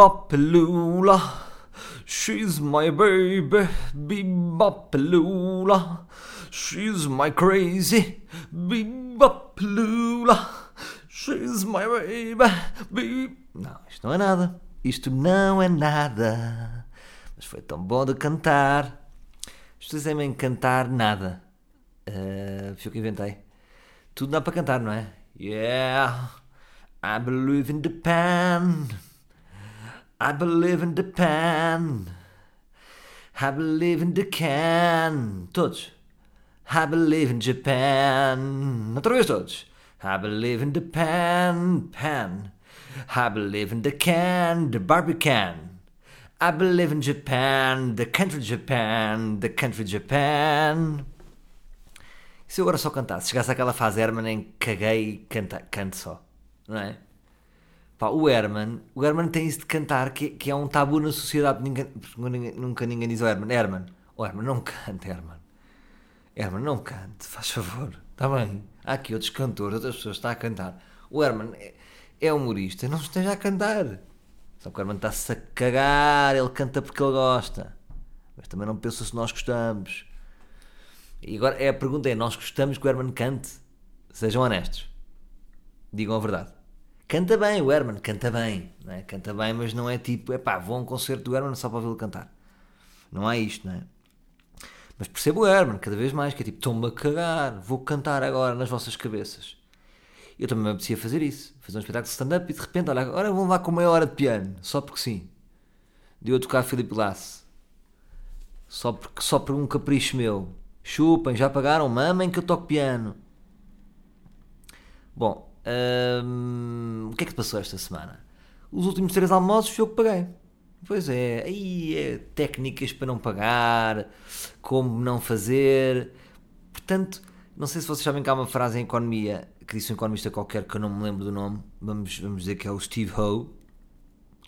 Bebopalula. She's my baby, Bebopalula. She's my crazy, Bebopalula. She's my baby, Be... Não, isto não é nada. Isto não é nada. Mas foi tão bom de cantar. Isto dizem-me cantar nada. Uh, foi o que inventei. Tudo dá para cantar, não é? Yeah, I believe in Japan. I believe in Japan. I believe in the can. Todos. I believe in Japan. Outra vez todos. I believe in the pan, pan. I believe in the can, the Barbie can. I believe in Japan, the country Japan, the country Japan. Se eu agora só cantasse? Chegasse àquela fase Herman em caguei e canto só, não é? Pá, o Herman, o Herman tem isso de cantar que, que é um tabu na sociedade. Ninguém, ninguém, nunca ninguém diz ao Herman: Herman, oh Herman, não cante, Herman. Herman, não cante, faz favor. Está bem? Há aqui outros cantores, outras pessoas estão a cantar. O Herman é, é humorista, não esteja a cantar. Só que o Herman está-se a cagar, ele canta porque ele gosta. Mas também não pensa se nós gostamos. E agora é a pergunta é: nós gostamos que o Herman cante? Sejam honestos. Digam a verdade. Canta bem, o Herman, canta bem. É? Canta bem, mas não é tipo, é pá, vou a um concerto do Herman só para ouvi-lo cantar. Não há isto, não é? Mas percebo o Herman cada vez mais, que é tipo, estou-me a cagar, vou cantar agora nas vossas cabeças. Eu também me apetecia fazer isso, fazer um espetáculo de stand-up e de repente, olha, agora vão lá com meia hora de piano, só porque sim. Deu a tocar Filipe Lasse. Só, porque, só por um capricho meu. Chupem, já pagaram, mamem que eu toco piano. Bom, o que é que passou esta semana? Os últimos três almoços eu que paguei. Pois é, aí é técnicas para não pagar, como não fazer. Portanto, não sei se vocês sabem que há uma frase em economia que disse um economista qualquer que eu não me lembro do nome. Vamos, vamos dizer que é o Steve Ho.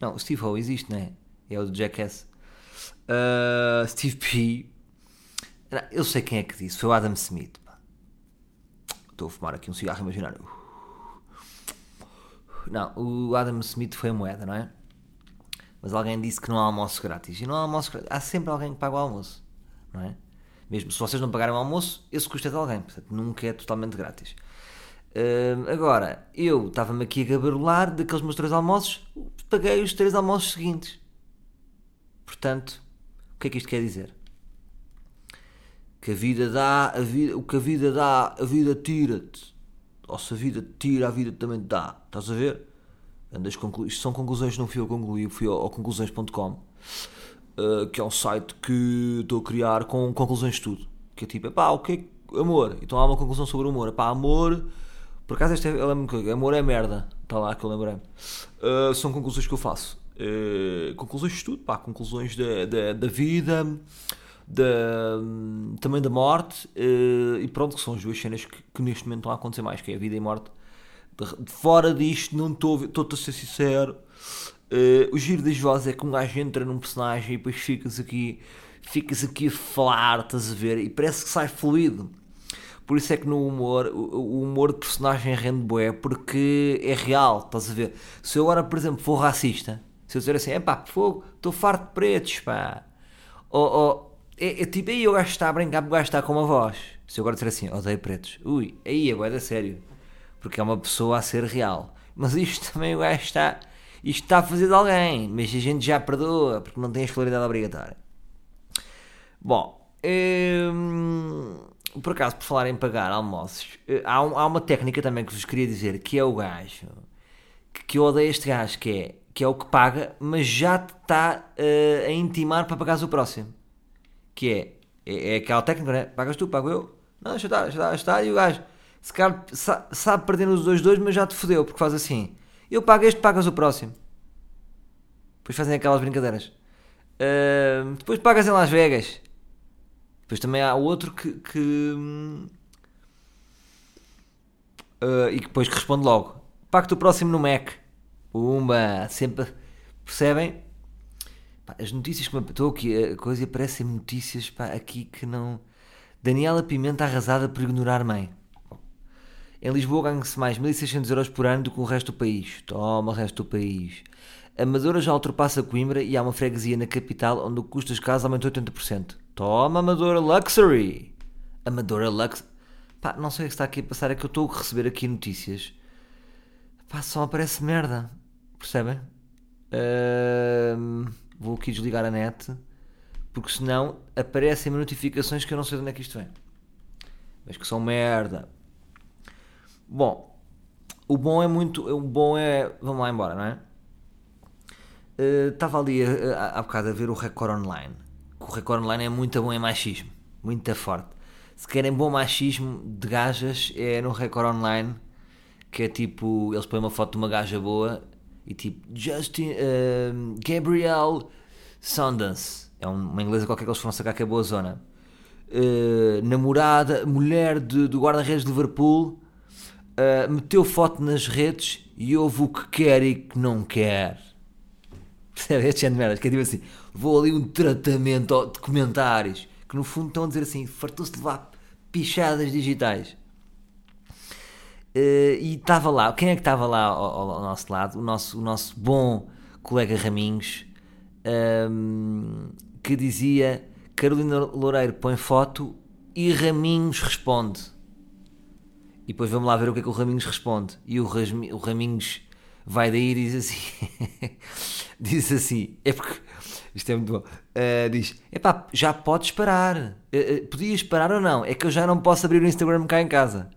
Não, o Steve Ho existe, não é? É o do Jackass. Uh, Steve P. Eu sei quem é que disse, foi o Adam Smith. Estou a fumar aqui um cigarro imaginário. Não, o Adam Smith foi a moeda, não é? Mas alguém disse que não há almoço grátis. E não há almoço grátis. Há sempre alguém que paga o almoço, não é? Mesmo se vocês não pagarem o almoço, esse custa de alguém. Portanto, nunca é totalmente grátis. Uh, agora, eu estava-me aqui a gabarolar daqueles meus três almoços, paguei os três almoços seguintes. Portanto, o que é que isto quer dizer? Que a vida dá, a vida, o que a vida dá, a vida tira-te. Ou se a vida te tira, a vida também te dá. Estás a ver? Andas conclu... Isto são conclusões não fui eu concluí, fui ao, ao conclusões.com, uh, que é um site que estou a criar com conclusões de tudo. Que é tipo, pá, o que é amor? Então há uma conclusão sobre o amor. Pá, amor. Por acaso, este é, amor é merda. Está lá que eu lembrei. Uh, são conclusões que eu faço. Uh, conclusões de tudo, pá, conclusões da, da vida, da, também da morte. Uh, e pronto, que são as duas cenas que, que neste momento estão a acontecer mais, que é a vida e morte de fora disto, não estou a ser sincero. Uh, o giro das vozes é que um gajo entra num personagem e depois ficas aqui, ficas aqui a falar, estás a ver, e parece que sai fluido. Por isso é que no humor, o humor de personagem rende bué, porque é real, estás a ver. Se eu agora, por exemplo, for racista, se eu dizer assim, é pá, fogo, estou farto de pretos, pá. Ou, ou é, é, tipo, aí o gajo está a brincar, o gajo está com uma voz. Se eu agora dizer assim, odeio pretos, ui, aí é sério porque é uma pessoa a ser real. Mas isto também o gajo está. Isto está a fazer de alguém, mas a gente já perdoa porque não tem a escolaridade obrigatória. Bom, hum, por acaso, por falar em pagar almoços, eh, há, um, há, uma técnica também que vos queria dizer que é o gajo que, que eu odeio este gajo, que é, que é o que paga, mas já te está uh, a intimar para pagares o próximo. Que é, é, é aquela técnica, né? Pagas tu, pago eu. Não, já está, já está, já está. E o gajo, se calhar sabe perder nos dois dois, mas já te fodeu, porque faz assim. Eu pago este, pagas o próximo. Depois fazem aquelas brincadeiras. Uh, depois pagas em Las Vegas. Depois também há outro que. que uh, e depois que responde logo. Pago-te o próximo no Mac. Pumba! Sempre. Percebem? Pá, as notícias que me. Estou aqui, a coisa aparecem notícias pá, aqui que não. Daniela Pimenta arrasada por ignorar mãe. Em Lisboa ganha-se mais 1.600 euros por ano do que o resto do país. Toma, o resto do país. Amadora já ultrapassa Coimbra e há uma freguesia na capital onde o custo das casas aumentou 80%. Toma, Amadora Luxury! Amadora Lux... Pá, não sei o que está aqui a passar, é que eu estou a receber aqui notícias. Pá, só aparece merda. Percebem? Ahm, vou aqui desligar a net, porque senão aparecem-me notificações que eu não sei de onde é que isto vem. Mas que são merda. Bom, o bom é muito. O bom é. Vamos lá embora, não é? Estava ali a- a- há bocado a ver o Record Online. O Record Online é muito bom em machismo. Muito forte. Se querem bom machismo de gajas, é no Record Online. Que é tipo. Eles põem uma foto de uma gaja boa e tipo. Justin. eh, Gabriel Sundance. É um- uma inglesa qualquer que eles foram sacar que é boa zona. Eh, namorada, mulher de- do guarda-redes de Liverpool. Uh, meteu foto nas redes e houve o que quer e que não quer. Percebe? Este género de merdas, que é tipo assim: vou ali um tratamento de comentários que no fundo estão a dizer assim: fartou-se de levar pichadas digitais. Uh, e estava lá, quem é que estava lá ao, ao- nosso lado? O nosso, o nosso bom colega Raminhos, um, que dizia: Carolina Loureiro põe foto e Raminhos responde. E depois vamos lá ver o que é que o Raminhos responde. E o, Rasmi- o Raminhos vai daí e diz assim: diz assim, é porque isto é muito bom. Uh, diz: epá, já podes parar. Uh, podias parar ou não? É que eu já não posso abrir o Instagram cá em casa.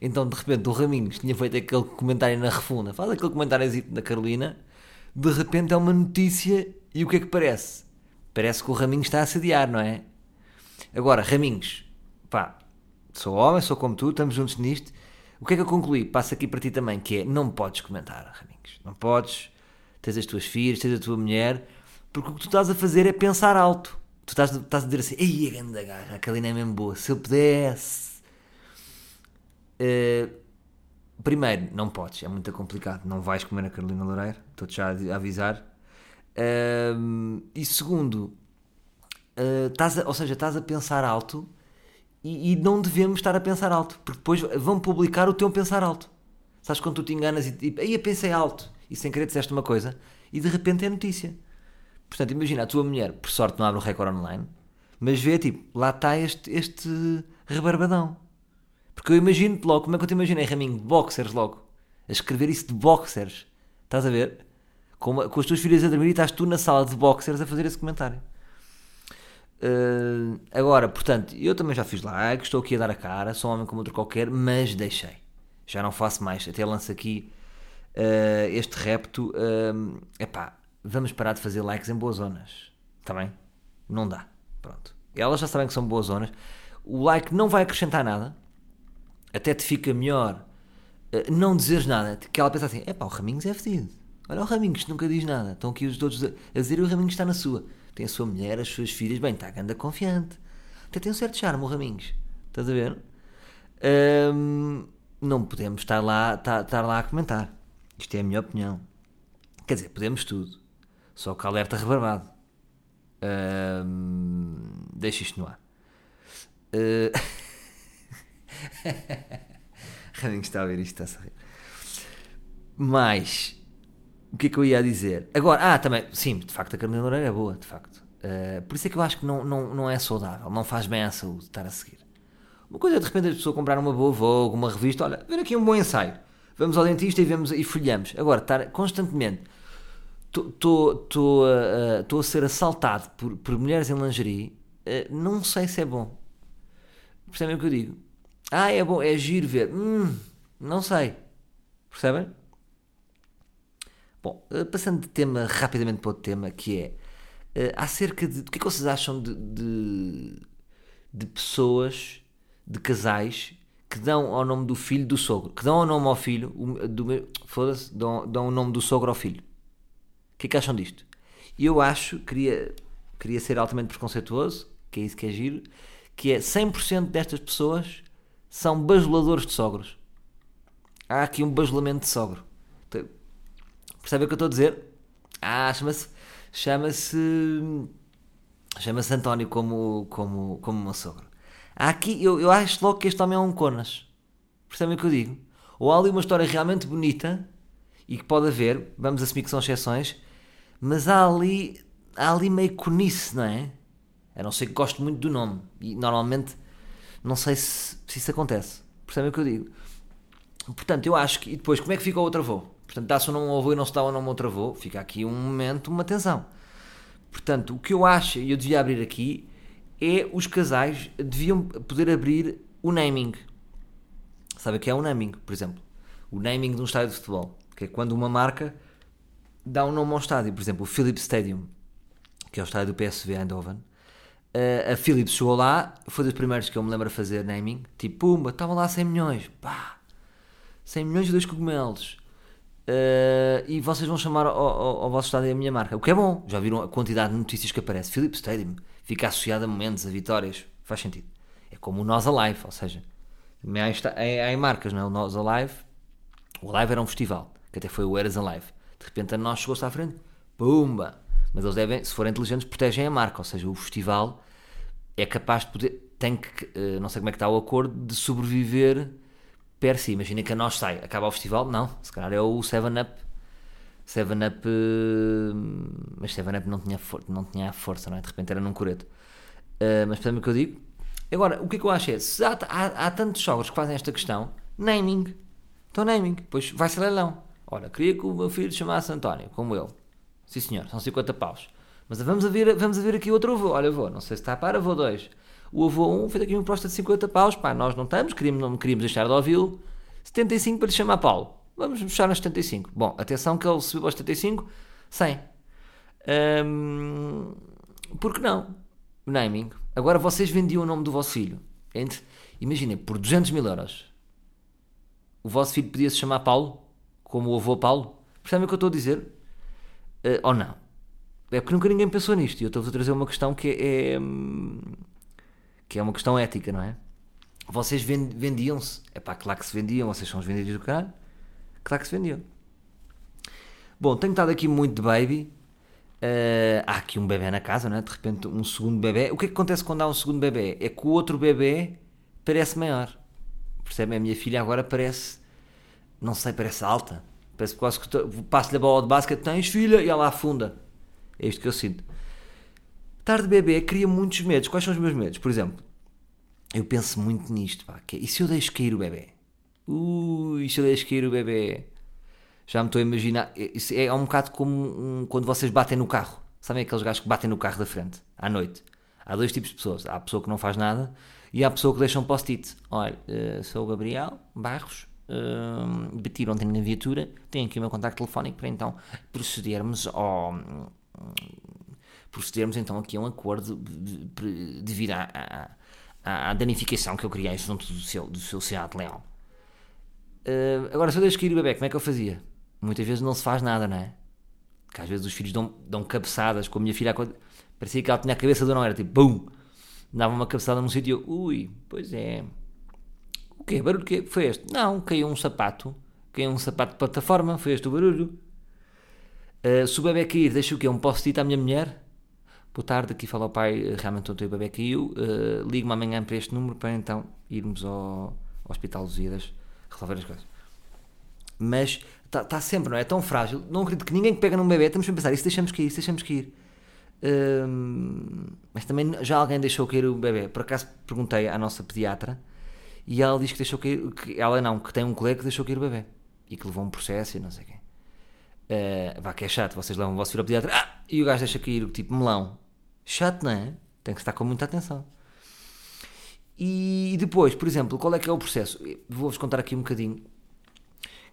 Então de repente o Raminhos tinha feito aquele comentário na refunda, faz aquele comentário da Carolina. De repente é uma notícia e o que é que parece? Parece que o Raminhos está a assediar, não é? Agora, Raminhos, pá, sou homem, sou como tu, estamos juntos nisto. O que é que eu concluí? Passo aqui para ti também, que é, não podes comentar, Raminhos. Não podes, tens as tuas filhas, tens a tua mulher, porque o que tu estás a fazer é pensar alto. Tu estás, estás a dizer assim, ei, a grande gaja, a Kalina é mesmo boa, se eu pudesse... Uh, primeiro, não podes, é muito complicado, não vais comer a Carolina Loureiro, estou-te já a avisar. Um, e segundo, uh, estás a- ou seja, estás a pensar alto e, e não devemos estar a pensar alto, porque depois vão publicar o teu pensar alto. Sabes quando tu te enganas e tipo, aí eu pensei alto e sem querer disseste uma coisa e de repente é notícia. Portanto, imagina a tua mulher, por sorte não abre o recorde online, mas vê tipo, lá está este, este rebarbadão. Porque eu imagino-te logo, como é que eu te imaginei, Raminho, de boxers logo, a escrever isso de boxers. Estás a ver? Com, uma- com as tuas filhas a dormir e estás tu na sala de boxers a fazer esse comentário. Uh, agora, portanto, eu também já fiz like, estou aqui a dar a cara, sou um homem como outro qualquer, mas deixei. Já não faço mais. Até lanço aqui uh, este repto. Uh, epá, vamos parar de fazer likes em boas zonas. Está bem? Não dá. Pronto. Elas já sabem que são boas zonas. O like não vai acrescentar nada. Até te fica melhor uh, não dizeres nada. Que ela pensa assim: epá, o Raminhos é fedido. Olha o Raminhos nunca diz nada. Estão aqui os todos a dizer e o Raminhos está na sua. Tem a sua mulher, as suas filhas. Bem, está anda confiante. Até tem um certo charme o Raminhos. Estás a ver? Hum, não podemos estar lá, estar, estar lá a comentar. Isto é a minha opinião. Quer dizer, podemos tudo. Só que alerta rebarbado. Hum, deixa isto no ar. Uh... Raminhos está a ver isto, está a rir. Mas, o que é que eu ia dizer? Agora, ah, também, sim, de facto a Carolina Loureiro é boa, de facto. Uh, por isso é que eu acho que não, não, não é saudável, não faz bem à saúde estar a seguir. Uma coisa é de repente a pessoa comprar uma boa Vogue, uma revista, olha, ver aqui um bom ensaio. Vamos ao dentista e, vemos, e folhamos. Agora, estar constantemente. Estou a ser assaltado por, por mulheres em lingerie, uh, não sei se é bom. Percebem o que eu digo? Ah, é bom, é giro ver. Hum, não sei. Percebem? Bom, uh, passando de tema rapidamente para outro tema, que é uh, acerca de. O que é que vocês acham de, de, de pessoas, de casais, que dão ao nome do filho do sogro? Que dão ao nome ao filho, o-. Foda-se, dão, dão o nome do sogro ao filho. O que é que acham disto? Eu acho, queria, queria ser altamente preconceituoso, que é isso que é giro, que é 100% destas pessoas são bajuladores de sogros. Há aqui um bajulamento de sogro. Percebem o que eu estou a dizer? Ah, chama-se. Chama-se. Chama-se António como, como, como meu sogro. Há aqui, eu, eu acho logo que este homem é um conas. Percebem o que eu digo? Ou há ali uma história realmente bonita e que pode haver, vamos assumir que são exceções, mas há ali, há ali meio conice, não é? A não ser que gosto muito do nome. E normalmente não sei se, se isso acontece. Percebem o que eu digo? Portanto, eu acho que. E depois, como é que fica o outro avô? Portanto, dá-se o nome ao avô e não se dá o nome ao outro avô. Fica aqui um momento, uma tensão. Portanto, o que eu acho, e eu devia abrir aqui, é os casais deviam poder abrir o naming. Sabe o que é o naming, por exemplo? O naming de um estádio de futebol. Que é quando uma marca dá um nome ao estádio. Por exemplo, o Philips Stadium, que é o estádio do PSV Eindhoven. Uh, a Philips chegou lá, foi dos primeiros que eu me lembro a fazer naming. Tipo, pumba, estavam lá 100 milhões. Pá, 100 milhões e dois cogumelos. Uh, e vocês vão chamar ao, ao, ao, vosso estádio a minha marca. O que é bom. Já viram a quantidade de notícias que aparece. Philips Stadium fica associado a momentos, a vitórias. Faz sentido. É como o Nós Alive, ou seja, há, há marcas, não é? O Nós Alive. O Alive era um festival, que até foi o Eras Alive. De repente a nós chegou-se à frente. Pumba! Mas eles devem, se forem inteligentes, protegem a marca. Ou seja, o festival é capaz de poder. Tem que. Eh, não sei como é que está o acordo de sobreviver per si. Imagina que a nós sai, acaba o festival. Não, se calhar é o 7-Up. 7-Up. Eh, mas 7-Up não tinha, não tinha força, não é? De repente era num coreto. Uh, mas percebe o que eu digo? Agora, o que é que eu acho é, se há, há, há tantos jogos que fazem esta questão, naming. Então, naming. Depois vai ser leilão. Ora, queria que o meu filho chamasse António, como ele. Sim, senhor, são 50 paus. Mas vamos a ver, vamos a ver aqui outro avô. Olha, avô, não sei se está para, avô 2. O avô 1 um fez aqui uma proposta de 50 paus. Pá, nós não estamos, queríamos, não queríamos deixar de ouvi-lo. 75 para lhe chamar Paulo. Vamos fechar nos 75. Bom, atenção que ele subiu aos 75, 100. Hum, por que não? Naming. Agora vocês vendiam o nome do vosso filho. Imaginem, por 200 mil euros. O vosso filho podia se chamar Paulo, como o avô Paulo. Percebem o que eu estou a dizer? Uh, ou não? É porque nunca ninguém pensou nisto. E eu estou-vos a trazer uma questão que é, é, que é uma questão ética, não é? Vocês vendiam-se. É pá, claro que se vendiam, vocês são os vendidos do caralho. Claro que se vendiam. Bom, tenho estado aqui muito de baby. Uh, há aqui um bebê na casa, não é? De repente, um segundo bebê. O que é que acontece quando há um segundo bebê? É que o outro bebê parece maior. Percebem? A minha filha agora parece. Não sei, parece alta. Parece quase que passo-lhe a bola de basquete, tens filha, e ela afunda. É isto que eu sinto. Estar de bebê cria muitos medos. Quais são os meus medos? Por exemplo, eu penso muito nisto. Pá, que é, e se eu deixo cair o bebê? Ui, se eu deixo cair o bebê? Já me estou a imaginar. Isso é um bocado como um, quando vocês batem no carro. Sabem aqueles gajos que batem no carro da frente, à noite? Há dois tipos de pessoas. Há a pessoa que não faz nada e há a pessoa que deixa um post-it. Olha, uh, sou o Gabriel Barros, uh, bati ontem na viatura, tenho aqui o meu contacto telefónico para então procedermos ao procedermos então aqui a um acordo devido à, à, à danificação que eu criei junto do seu, do seu Seat Leão. Uh, agora, se eu deixo cair o bebê, como é que eu fazia? Muitas vezes não se faz nada, não é? Que às vezes os filhos dão, dão cabeçadas, com a minha filha, parecia que ela tinha a cabeça do não, era tipo, BUM! Dava uma cabeçada num sítio, ui, pois é. Quê? Barulho que foi este? Não, caiu um sapato, caiu um sapato de plataforma, foi este o barulho. Uh, se o bebê cair, deixa o quê? Um post-it à minha mulher? Boa tarde, aqui fala o pai, realmente ontem o bebê caiu, uh, ligue-me amanhã para este número para então irmos ao, ao Hospital Lusíadas resolver as coisas. Mas está tá sempre, não é? é? tão frágil, não acredito que ninguém que pega num bebê, estamos a pensar, isso deixamos cair, isso deixamos cair. Uh, mas também já alguém deixou cair o bebê. Por acaso perguntei à nossa pediatra e ela diz que deixou cair, que ela não, que tem um colega que deixou cair o bebê e que levou um processo e não sei quê. Uh, vá que é chato, vocês levam o vosso filho ao pediatra ah, e o gajo deixa cair o tipo melão. Chato, não é? Tem que estar com muita atenção. E depois, por exemplo, qual é que é o processo? Vou-vos contar aqui um bocadinho.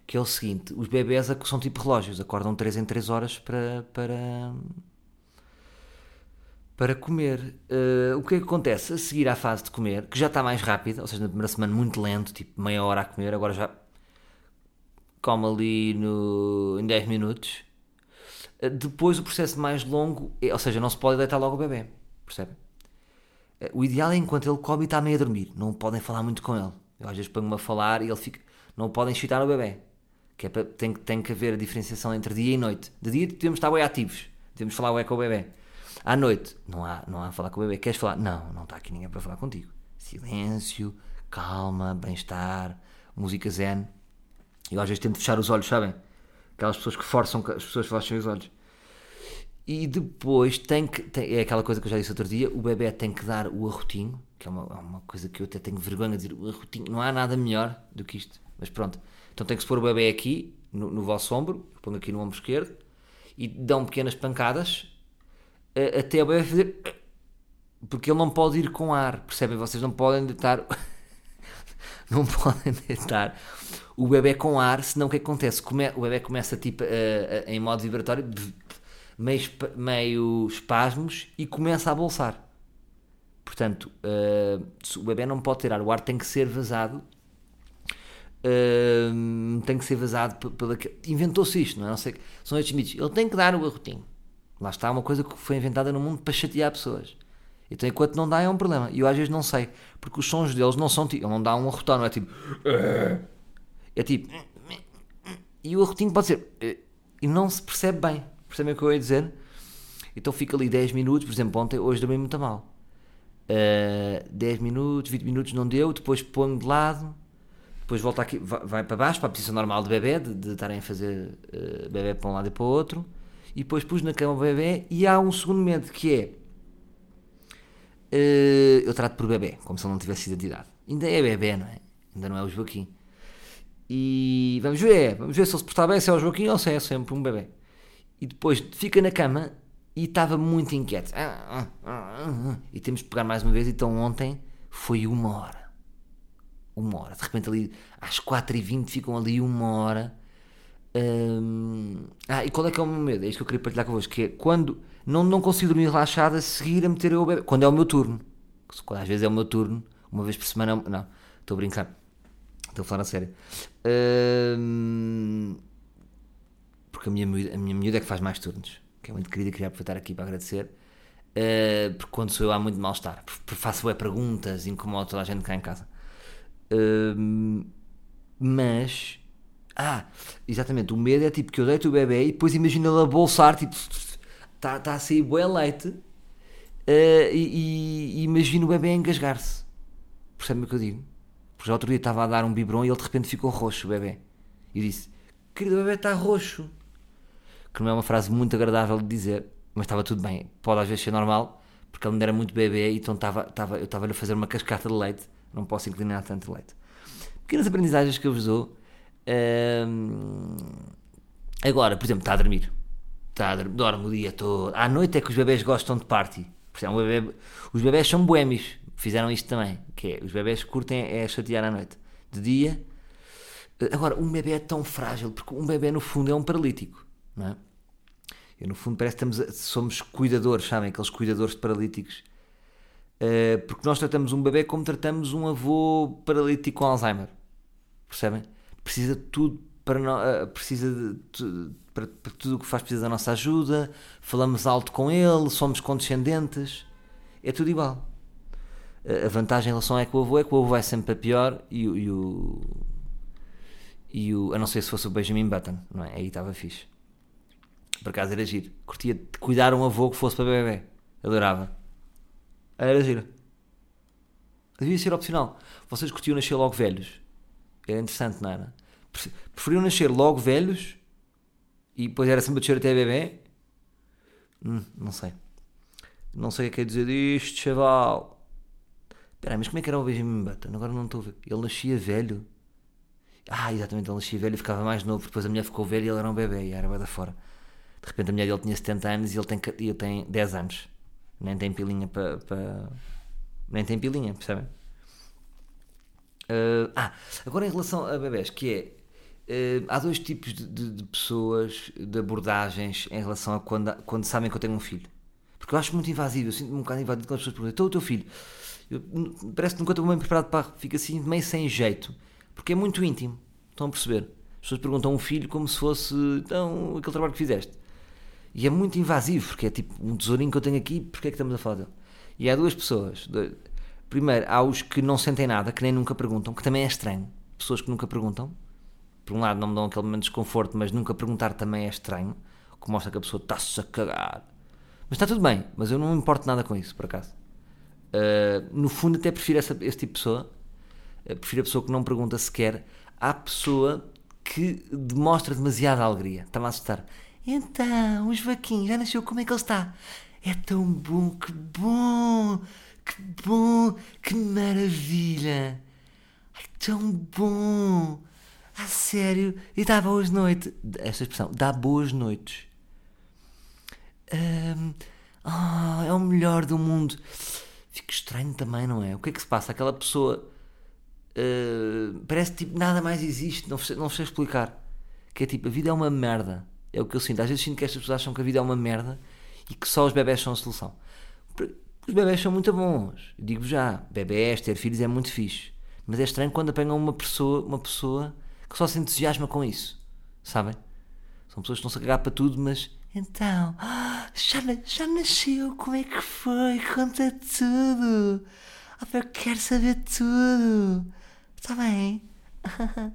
Que é o seguinte: os bebés são tipo relógios, acordam 3 em 3 horas para, para, para comer. Uh, o que é que acontece? A seguir à fase de comer, que já está mais rápida, ou seja, na primeira semana muito lento, tipo meia hora a comer, agora já come ali no, em 10 minutos. Eh, depois o processo mais longo, é, ou seja, não se pode deitar logo o bebê, percebe? Eh, o ideal é enquanto ele come e está meio a dormir, não podem falar muito com ele. Eu às vezes ponho-me a falar e ele fica. Não podem excitar o bebê. Que é para, tem, tem que haver a diferenciação entre dia e noite. De dia devemos estar bem ativos, devemos falar bem com o bebê. À noite, não há, não há a falar com o bebê. Queres falar? Não, não está aqui ninguém para falar contigo. Silêncio, calma, bem-estar, música zen. Eu às vezes tento fechar os olhos, sabem? Aquelas pessoas que forçam que as pessoas fechem os olhos. E depois tem que. Tem, é aquela coisa que eu já disse outro dia: o bebê tem que dar o arrotinho, que é uma, é uma coisa que eu até tenho vergonha de dizer. O arrotinho, não há nada melhor do que isto. Mas pronto. Então tem que se pôr o bebê aqui, no, no vosso ombro, ponho aqui no ombro esquerdo, e dão pequenas pancadas até o bebê fazer. Porque ele não pode ir com ar, percebem? Vocês não podem deitar. não podem deitar o bebê com ar, senão o que acontece? Come, o bebê começa tipo, uh, uh, em modo vibratório meio, meio espasmos e começa a bolsar. Portanto, uh, o bebê não pode tirar o ar, tem que ser vazado. Tem que ser vazado pela. Inventou-se isto, não é? Não sei, são estes mitos. Ele tem que dar o arrotinho. Lá está uma coisa que foi inventada no mundo para chatear pessoas. Então, enquanto não dá, é um problema. E eu às vezes não sei, porque os sons deles não são tipo. Não dá um arrotão, não é tipo. É tipo. E o arrotinho pode ser. E não se percebe bem. Percebem o que eu ia dizer? Então fica ali 10 minutos, por exemplo, ontem, hoje dormi muito mal. Uh, 10 minutos, 20 minutos não deu, depois ponho de lado, depois volta aqui, vai, para baixo, para a posição normal do bebê, de, de estarem a fazer uh, bebê para um lado e para o outro, e depois pus na cama o bebê, e há um segundo momento que é. Uh, eu trato por bebê, como se ele não tivesse identidade. Ainda é bebê, não é? Ainda não é o Joaquim. E vamos ver, vamos ver se ele se portar bem, se é o Joaquim ou se é sempre um bebê e depois fica na cama e estava muito inquieto. Ah, ah, ah, e temos que pegar mais uma vez. Então ontem foi uma hora. Uma hora. De repente ali às 4h20 ficam ali uma hora. Hum... Ah, e qual é que é o meu medo? É isto que eu queria partilhar convosco. Que é quando não, não consigo dormir relaxado a seguir a meter o bebê. Quando é o meu turno. Quando às vezes é o meu turno. Uma vez por semana. Não, estou a brincar. Estou a falar a sério. Hum porque a minha, a minha miúda é que faz mais turnos, que é muito querida, queria aproveitar aqui para agradecer, uh, porque quando sou eu há muito mal-estar, faço é perguntas, incomodo toda a gente cá em casa. Uh, mas, ah, exatamente, o medo é tipo que eu deito o bebê e depois imagino a bolsar, tipo, está tá a sair bué leite uh, e, e, imagino o bebê engasgar-se. Percebe o que eu digo? Porque já outro dia estava a dar um biberon e ele de repente ficou roxo, o bebê. E disse: Querido, o bebê está roxo que não é uma frase muito agradável de dizer, mas estava tudo bem. Pode às vezes ser normal, porque ele ainda era muito bebê, então estava, estava, eu estava-lhe a fazer uma cascata de leite, não posso inclinar tanto leite. Pequenas aprendizagens que eu vos dou. Agora, por exemplo, está a dormir. Está a dormir, dorme o dia todo. À noite é que os bebés gostam de party. Um bebê, os bebés são boêmios. Fizeram isto também. Que é, os bebés curtem é chatear à noite. De dia. Agora, um bebê é tão frágil, porque um bebê no fundo é um paralítico não é? Eu, no fundo, parece que estamos, somos cuidadores, sabem? Aqueles cuidadores de paralíticos. Uh, porque nós tratamos um bebê como tratamos um avô paralítico com Alzheimer. Percebem? Precisa de tudo para, no, uh, precisa de, de, para, para, tudo o que faz precisa da nossa ajuda, falamos alto com ele, somos condescendentes, é tudo igual. Uh, a vantagem em relação é que o avô é que o avô vai sempre para pior e, e o. E o. A não ser se fosse o Benjamin Button, não é? Aí estava fixe. Por acaso era giro. Curtia de cuidar um avô que fosse para bebê. Adorava. Era giro. Devia ser opcional. Vocês curtiam nascer logo velhos. Era interessante, não era? Preferiam nascer logo velhos e depois era sempre descer até bebê? Hum, não sei. Não sei o que é dizer disto, chaval. Espera mas como é que era o Benjamin Button? Agora não estou a ver. Ele nascia velho. Ah, exatamente, ele nascia velho e ficava mais novo. Depois a mulher ficou velha e ele era um bebê e era da fora. De repente a mulher dele tinha 70 anos e ele tem, ele tem 10 anos. Nem tem pilinha para. Pa... Nem tem pilinha, percebem? Uh, ah, agora em relação a bebés, que é. Uh, há dois tipos de, de, de, pessoas, de abordagens em relação a quando, quando sabem que eu tenho um filho. Porque eu acho muito invasivo, eu sinto-me um bocado invadido quando as pessoas perguntam: então o teu filho? Eu, parece que nunca estou bem preparado para. Fica assim meio sem jeito, porque é muito íntimo. Estão a perceber? As pessoas perguntam um filho como se fosse então, aquele trabalho que fizeste. E é muito invasivo, porque é tipo um tesourinho que eu tenho aqui, porque é que estamos a falar dele? E há duas pessoas. Primeiro, há os que não sentem nada, que nem nunca perguntam, que também é estranho. Pessoas que nunca perguntam. Por um lado, não me dão aquele momento de desconforto, mas nunca perguntar também é estranho, que mostra que a pessoa está-se a cagar. Mas está tudo bem, mas eu não me importo nada com isso, por acaso. Uh, no fundo, até prefiro essa, esse tipo de pessoa. Uh, prefiro a pessoa que não pergunta sequer. Há pessoa que demonstra demasiada alegria. Está-me a assustar Então, os vaquinhos, já nasceu, como é que ele está? É tão bom, que bom, que bom, que maravilha. Ai, tão bom. A sério. E dá boas noites. Esta expressão, dá boas noites. Hum, ah, é o melhor do mundo. Fico estranho também, não é? O que é que se passa? Aquela pessoa uh, parece tipo nada mais existe, não sei, não sei explicar. Que é tipo, a vida é uma merda. É o que eu sinto. Às vezes sinto que estas pessoas acham que a vida é uma merda e que só os bebés são a solução. Os bebés são muito bons. Digo já, bebés, ter filhos é muito fixe. Mas é estranho quando apanham uma pessoa, uma pessoa que só se entusiasma com isso. Sabem? São pessoas que estão-se a cagar para tudo, mas então, já, já nasceu? Como é que foi? Conta tudo. Oh, eu quero saber tudo. Está bem?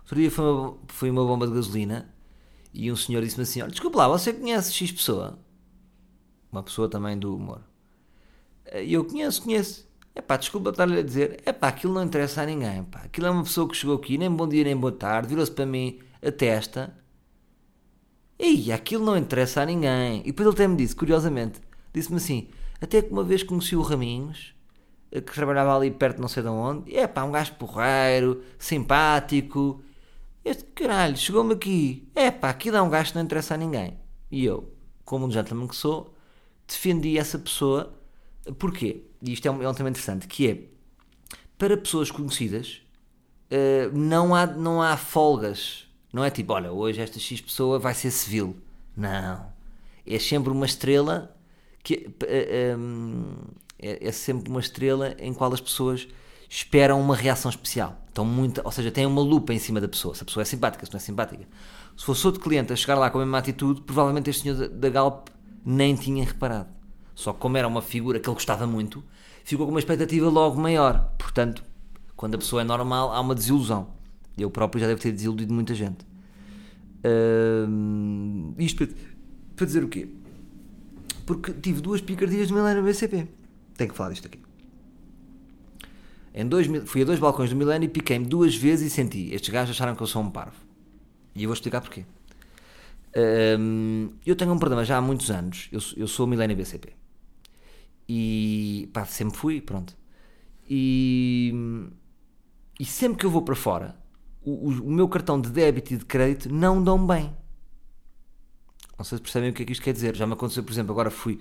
Outro dia foi uma, foi uma bomba de gasolina e um senhor disse-me assim: Olha, desculpa lá, você conhece X pessoa? Uma pessoa também do humor. E eu conheço, conheço. É pá, desculpa estar-lhe a dizer. É pá, aquilo não interessa a ninguém. Pá. Aquilo é uma pessoa que chegou aqui, nem bom dia nem boa tarde, virou-se para mim a testa e aquilo não interessa a ninguém. E depois ele até me disse, curiosamente, disse-me assim: até que uma vez conheci o Raminhos, eh, que trabalhava ali perto não sei de onde, e é pá, um gajo porreiro, simpático. Este caralho, chegou-me aqui, é pá, aquilo é um gajo que não interessa a ninguém. E eu, como um gentleman que sou, defendi essa pessoa. Porquê? E isto é um, é um tema interessante, que é, para pessoas conhecidas, uh, não, há, não há folgas não é tipo, olha, hoje esta X pessoa vai ser civil. Não. É sempre uma estrela que é, é, é sempre uma estrela em qual as pessoas esperam uma reação especial. Então, muita, ou seja, tem uma lupa em cima da pessoa. Se a pessoa é simpática, se não é simpática. Se fosse outro cliente a chegar lá com a mesma atitude, provavelmente este senhor da, da Galp nem tinha reparado. Só que como era uma figura que ele gostava muito, ficou com uma expectativa logo maior. Portanto, quando a pessoa é normal, há uma desilusão. Eu próprio já devo ter desiludido muita gente. Uh, isto para, para, dizer o quê? Porque tive duas picardias de Milênio BCP. Tenho que falar disto aqui. Em dois, fui a dois balcões do Milênio e piquei-me duas vezes e senti. Estes gajos acharam que eu sou um parvo. E eu vou explicar porquê. Um, eu tenho um problema já há muitos anos. Eu, eu sou Milênio BCP. E pá, sempre fui, pronto. E, e sempre que eu vou para fora, o, o, meu cartão de débito e de crédito não dão bem. Não sei se percebem o que é que isto quer dizer. Já me aconteceu, por exemplo, agora fui.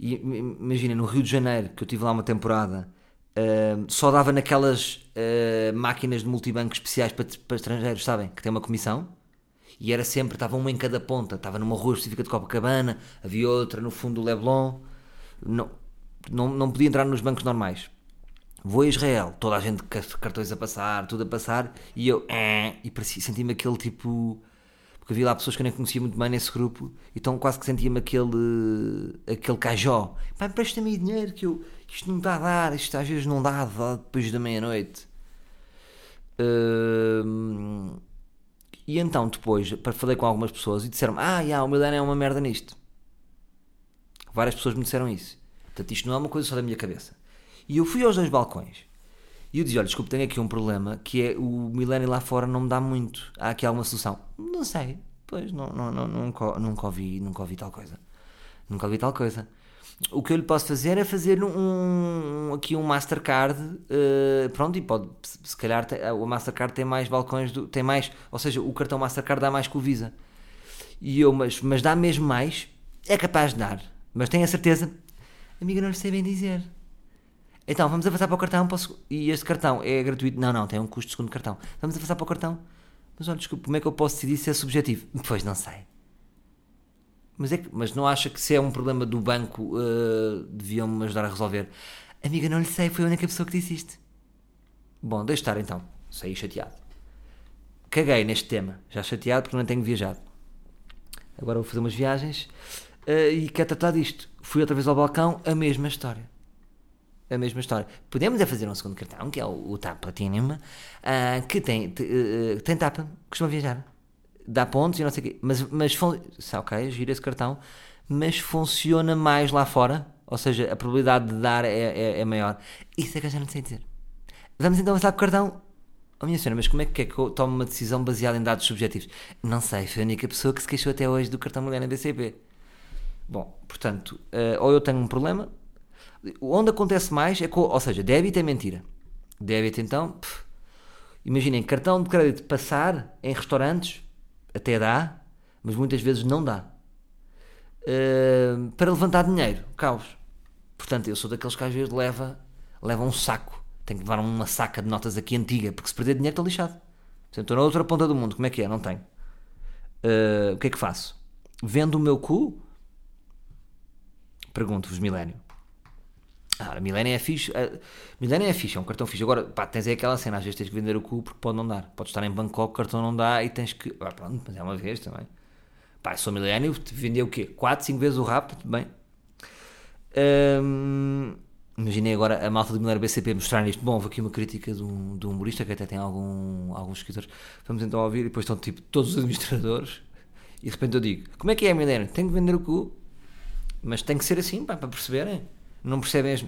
Imagina, no Rio de Janeiro, que eu tive lá uma temporada, uh, só dava naquelas uh, máquinas de multibanco especiais para, para estrangeiros, sabem? Que tem uma comissão. E era sempre, estava uma em cada ponta. Estava numa rua específica de Copacabana, havia outra no fundo do Leblon. Não, não, não podia entrar nos bancos normais. Vou a Israel, toda a gente cartões a passar, tudo a passar, e eu, eh, e senti-me aquele tipo. Porque havia lá pessoas que eu nem conhecia muito bem nesse grupo, então quase que sentia-me aquele. aquele cajó. Pá, empresta-me dinheiro que eu. Isto não está a dar, isto às vezes não dá, dá depois da meia-noite. Uh, e então depois falei com algumas pessoas e disseram Ah, yeah, o Milena é uma merda nisto. Várias pessoas me disseram isso. Portanto, isto não é uma coisa só da minha cabeça. E eu fui aos dois balcões. E eu disse: Olha, desculpe, tenho aqui um problema que é o milênio lá fora não me dá muito. Há aqui alguma solução? Não sei. Pois, não, não, não, nunca, nunca, ouvi, nunca ouvi tal coisa. Nunca ouvi tal coisa. O que eu lhe posso fazer é fazer um, aqui um Mastercard. Uh, pronto, e pode, se calhar, o Mastercard tem mais balcões, do, tem mais, ou seja, o cartão Mastercard dá mais que o Visa. E eu, mas, mas dá mesmo mais? É capaz de dar. Mas tenho a certeza, amiga, não lhe sei bem dizer. Então, vamos avançar para o cartão posso... e este cartão é gratuito. Não, não, tem um custo de segundo cartão. Vamos avançar para o cartão. Mas olha, desculpa, como é que eu posso decidir se é subjetivo? Pois não sei. Mas, é que, mas não acha que se é um problema do banco uh, deviam-me ajudar a resolver? Amiga, não lhe sei, foi a única pessoa que disse isto. Bom, deixe estar então. Saí chateado. Caguei neste tema. Já chateado porque não tenho viajado. Agora vou fazer umas viagens uh, e quero tratar disto. Fui outra vez ao balcão, a mesma história a mesma história. Podemos é fazer um segundo cartão, que é o, o TAP Platinum, uh, que tem, uh, tem TAP, costuma viajar. Dá pontos e não sei o quê. Mas, mas ok, gira esse cartão, mas funciona mais lá fora. Ou seja, a probabilidade de dar é, é, é maior. Isso é que eu já não sei dizer. Vamos então avançar com o cartão. Oh minha senhora, mas como é que é que eu tomo uma decisão baseada em dados subjetivos? Não sei, foi a única pessoa que se queixou até hoje do cartão Milena BCP. Bom, portanto, uh, ou eu tenho um problema, onde acontece mais é com, ou seja, débito é mentira. Débito então, pff, imaginem, cartão de crédito passar em restaurantes até dá, mas muitas vezes não dá. Uh, para levantar dinheiro, caos. Portanto, eu sou daqueles que às vezes leva, leva um saco tenho que levar uma saca de notas aqui antiga, porque se perder dinheiro estou lixado. Estou na outra ponta do mundo, como é que é? Não tenho. Uh, o que é que faço? Vendo o meu cu? Pergunto-vos, Milénio. Ah, Milénio é fixe. Uh, Milénio é fixe, é um cartão fixe. Agora, pá, tens aí aquela cena, às vezes tens que vender o cu porque pode não dar. Podes estar em Bangkok, o cartão não dá e tens que. Ah, pronto, mas é uma vez também. Pá, sou Milénio, vendi o quê? 4, 5 vezes o rap, tudo bem. Imaginei agora a malta do Milheiro BCP mostrar isto. Bom, houve aqui uma crítica de um, de um humorista que até tem algum, alguns seguidores. Vamos então ouvir e depois estão tipo todos os administradores. E de repente eu digo: Como é que é, Milheiro? Tenho que vender o cu. Mas tem que ser assim, pá, para perceberem. Não percebem as.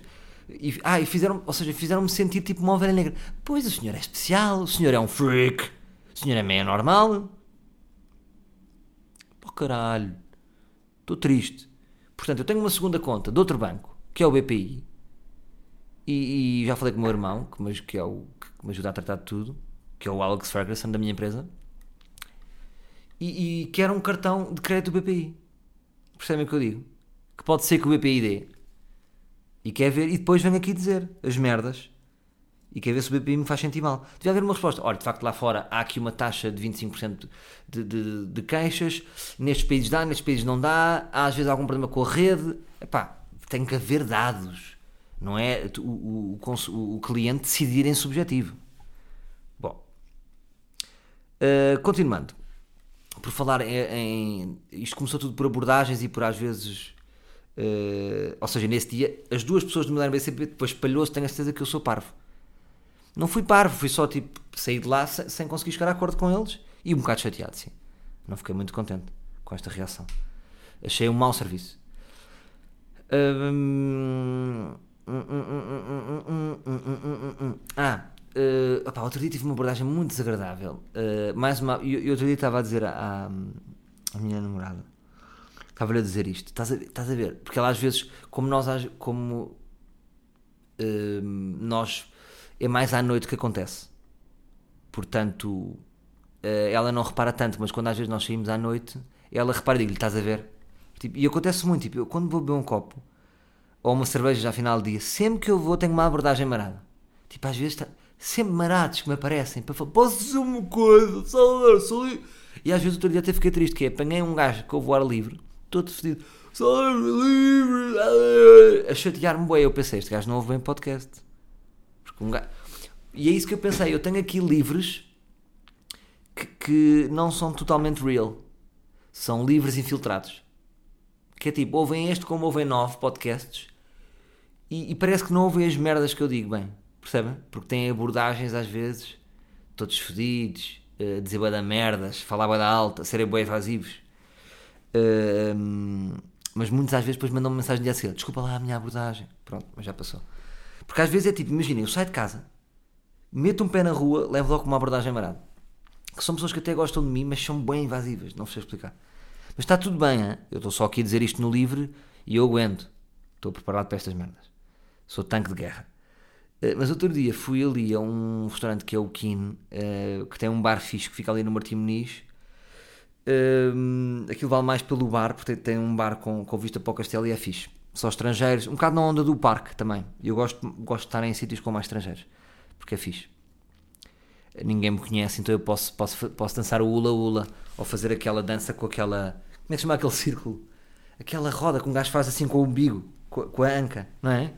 E, ah, e fizeram, ou seja, fizeram-me sentir tipo uma ovelha negra. Pois o senhor é especial, o senhor é um freak, o senhor é meio normal. Pô, caralho, estou triste. Portanto, eu tenho uma segunda conta de outro banco, que é o BPI, e, e, já falei com o meu irmão, que me, que, é o, que me ajuda a tratar de tudo, que é o Alex Ferguson da minha empresa, e, e quer um cartão de crédito do BPI. Percebem o que eu digo? Que pode ser que o BPI dê. E quer ver, e depois vem aqui dizer as merdas. E quer ver se o BPI me faz sentir mal. Devia haver uma resposta. Olha, de facto, lá fora há aqui uma taxa de 25% de, de, de queixas. Nestes países dá, nestes países não dá. Há às vezes algum problema com a rede. Epá, tem que haver dados não é o, o, o, o cliente decidir em subjetivo. Bom, uh, continuando. Por falar em, em, Isto começou tudo por abordagens e por às vezes. Uh, ou seja, nesse dia, as duas pessoas do Milano BCP depois espalhou-se, tenho a certeza que eu sou parvo. Não fui parvo, fui só tipo sair de lá sem, sem conseguir chegar a acordo com eles e um bocado chateado, sim. Não fiquei muito contente com esta reação. Achei um mau serviço. Ah, uh, opa, outro dia tive uma abordagem muito desagradável. Uh, mais uma. E outro dia estava a dizer à, à minha namorada. Estava-lhe a dizer isto. Estás a, estás a ver? Porque ela às vezes, como nós. Como. Uh, nós. É mais à noite que acontece. Portanto. ela não repara tanto, mas quando às vezes nós saímos à noite, ela repara e digo-lhe: estás a ver? Tipo, e acontece muito. Tipo, eu, quando vou beber um copo ou uma cerveja já final do dia, sempre que eu vou tenho uma abordagem marada. Tipo, às vezes está sempre marados que me aparecem para falar, posso dizer uma coisa, sou. E às vezes outro dia até fiquei triste, que é, apanhei um gajo que eu vou ar livre, todo fedido, Salvador, livre, a chatear-me bem. Eu pensei, este gajo não ouve bem podcast. Porque um gajo... E é isso que eu pensei, eu tenho aqui livres que, que não são totalmente real. São livres infiltrados. Que é tipo, ouvem este como ouvem nove podcasts e, e, parece que não ouvem as merdas que eu digo, bem, percebem? Porque têm abordagens às vezes, todos fedidos, uh, dizer da merdas, falar da alta, serem bué evasivos. Mas muitas às vezes depois mandam -me mensagem de assim, desculpa lá a minha abordagem. Pronto, mas já passou. Porque às vezes é tipo, imaginem, eu saio de casa, meto um pé na rua, levo logo uma abordagem marada. Que são pessoas que até gostam de mim, mas são bem invasivas, não sei explicar. Mas está tudo bem, hein? eu estou só aqui a dizer isto no livre e eu aguento. Estou preparado para estas merdas. Sou tanque de guerra. Uh, mas outro dia fui ali a um restaurante que é o Kin, uh, que tem um bar fixe que fica ali no Martim Muniz. Uh, aquilo vale mais pelo bar, porque tem um bar com, com vista para o castelo e é fixe. Só estrangeiros, um bocado na onda do parque também. Eu gosto, gosto de estar em sítios com mais estrangeiros, porque é fixe. Ninguém me conhece, então eu posso, posso, posso dançar o hula hula ou fazer aquela dança com aquela. Como é que se chama aquele círculo? Aquela roda que um gajo faz assim com o umbigo, com, com a anca, não é?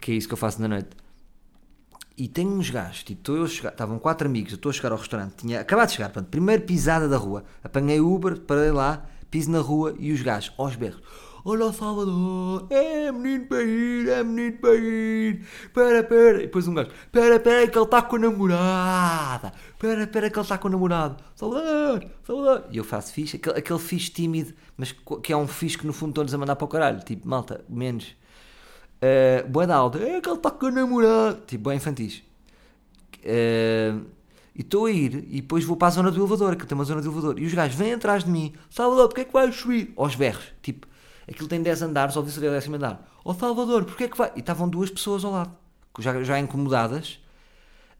que é isso que eu faço na noite. E tenho uns gajos, tipo, a estavam quatro amigos, eu estou a chegar ao restaurante, tinha acabado de chegar, portanto, primeiro pisada da rua, apanhei Uber, parei lá, piso na rua e os gajos, aos berros, olha o Salvador, é menino para ir, é menino para ir, pera, pera, e depois um gajo, pera, pera, que ele está com a namorada, pera, pera, que ele está com o namorado, Salvador, Salvador, e eu faço fixe, aquele, aquele fixe tímido, mas que é um fixe que no fundo estão-nos a mandar para o caralho, tipo, malta, menos Uh, boa da alta, é que ele está com a namorada. Tipo, bem infantis. Uh, E estou a ir e depois vou para a zona do elevador, que tem uma zona do elevador. E os gajos vêm atrás de mim, Salvador, porque é que vais subir? Aos berros, tipo, aquilo tem 10 andares, ouvi-se ao décimo andar. Ó oh, Salvador, porque é que vai? E estavam duas pessoas ao lado, já, já incomodadas.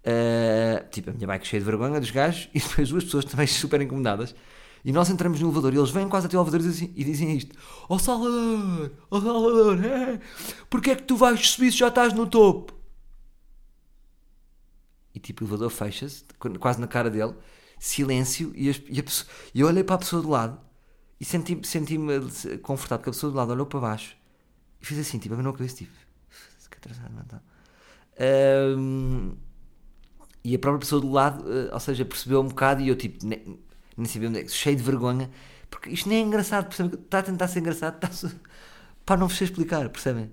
Uh, tipo, a minha bike cheia de vergonha dos gajos e depois duas pessoas também super incomodadas. E nós entramos no elevador e eles vêm quase até o elevador e dizem, e dizem isto: Ó oh Salvador, ó oh Salvador, é, porque é que tu vais subir se já estás no topo? E tipo, o elevador fecha-se, quase na cara dele, silêncio, e, as, e, pessoa, e eu olhei para a pessoa do lado e senti-me senti confortado, porque a pessoa do lado olhou para baixo e fez assim, tipo, a não acredito, tipo, que atrasado, não e a própria pessoa do lado, uh, ou seja, percebeu um bocado e eu, tipo, nem, sabia onde é, cheio de vergonha, porque isto nem é engraçado, percebem? Está a tentar ser engraçado, está para não vos sei explicar, percebem?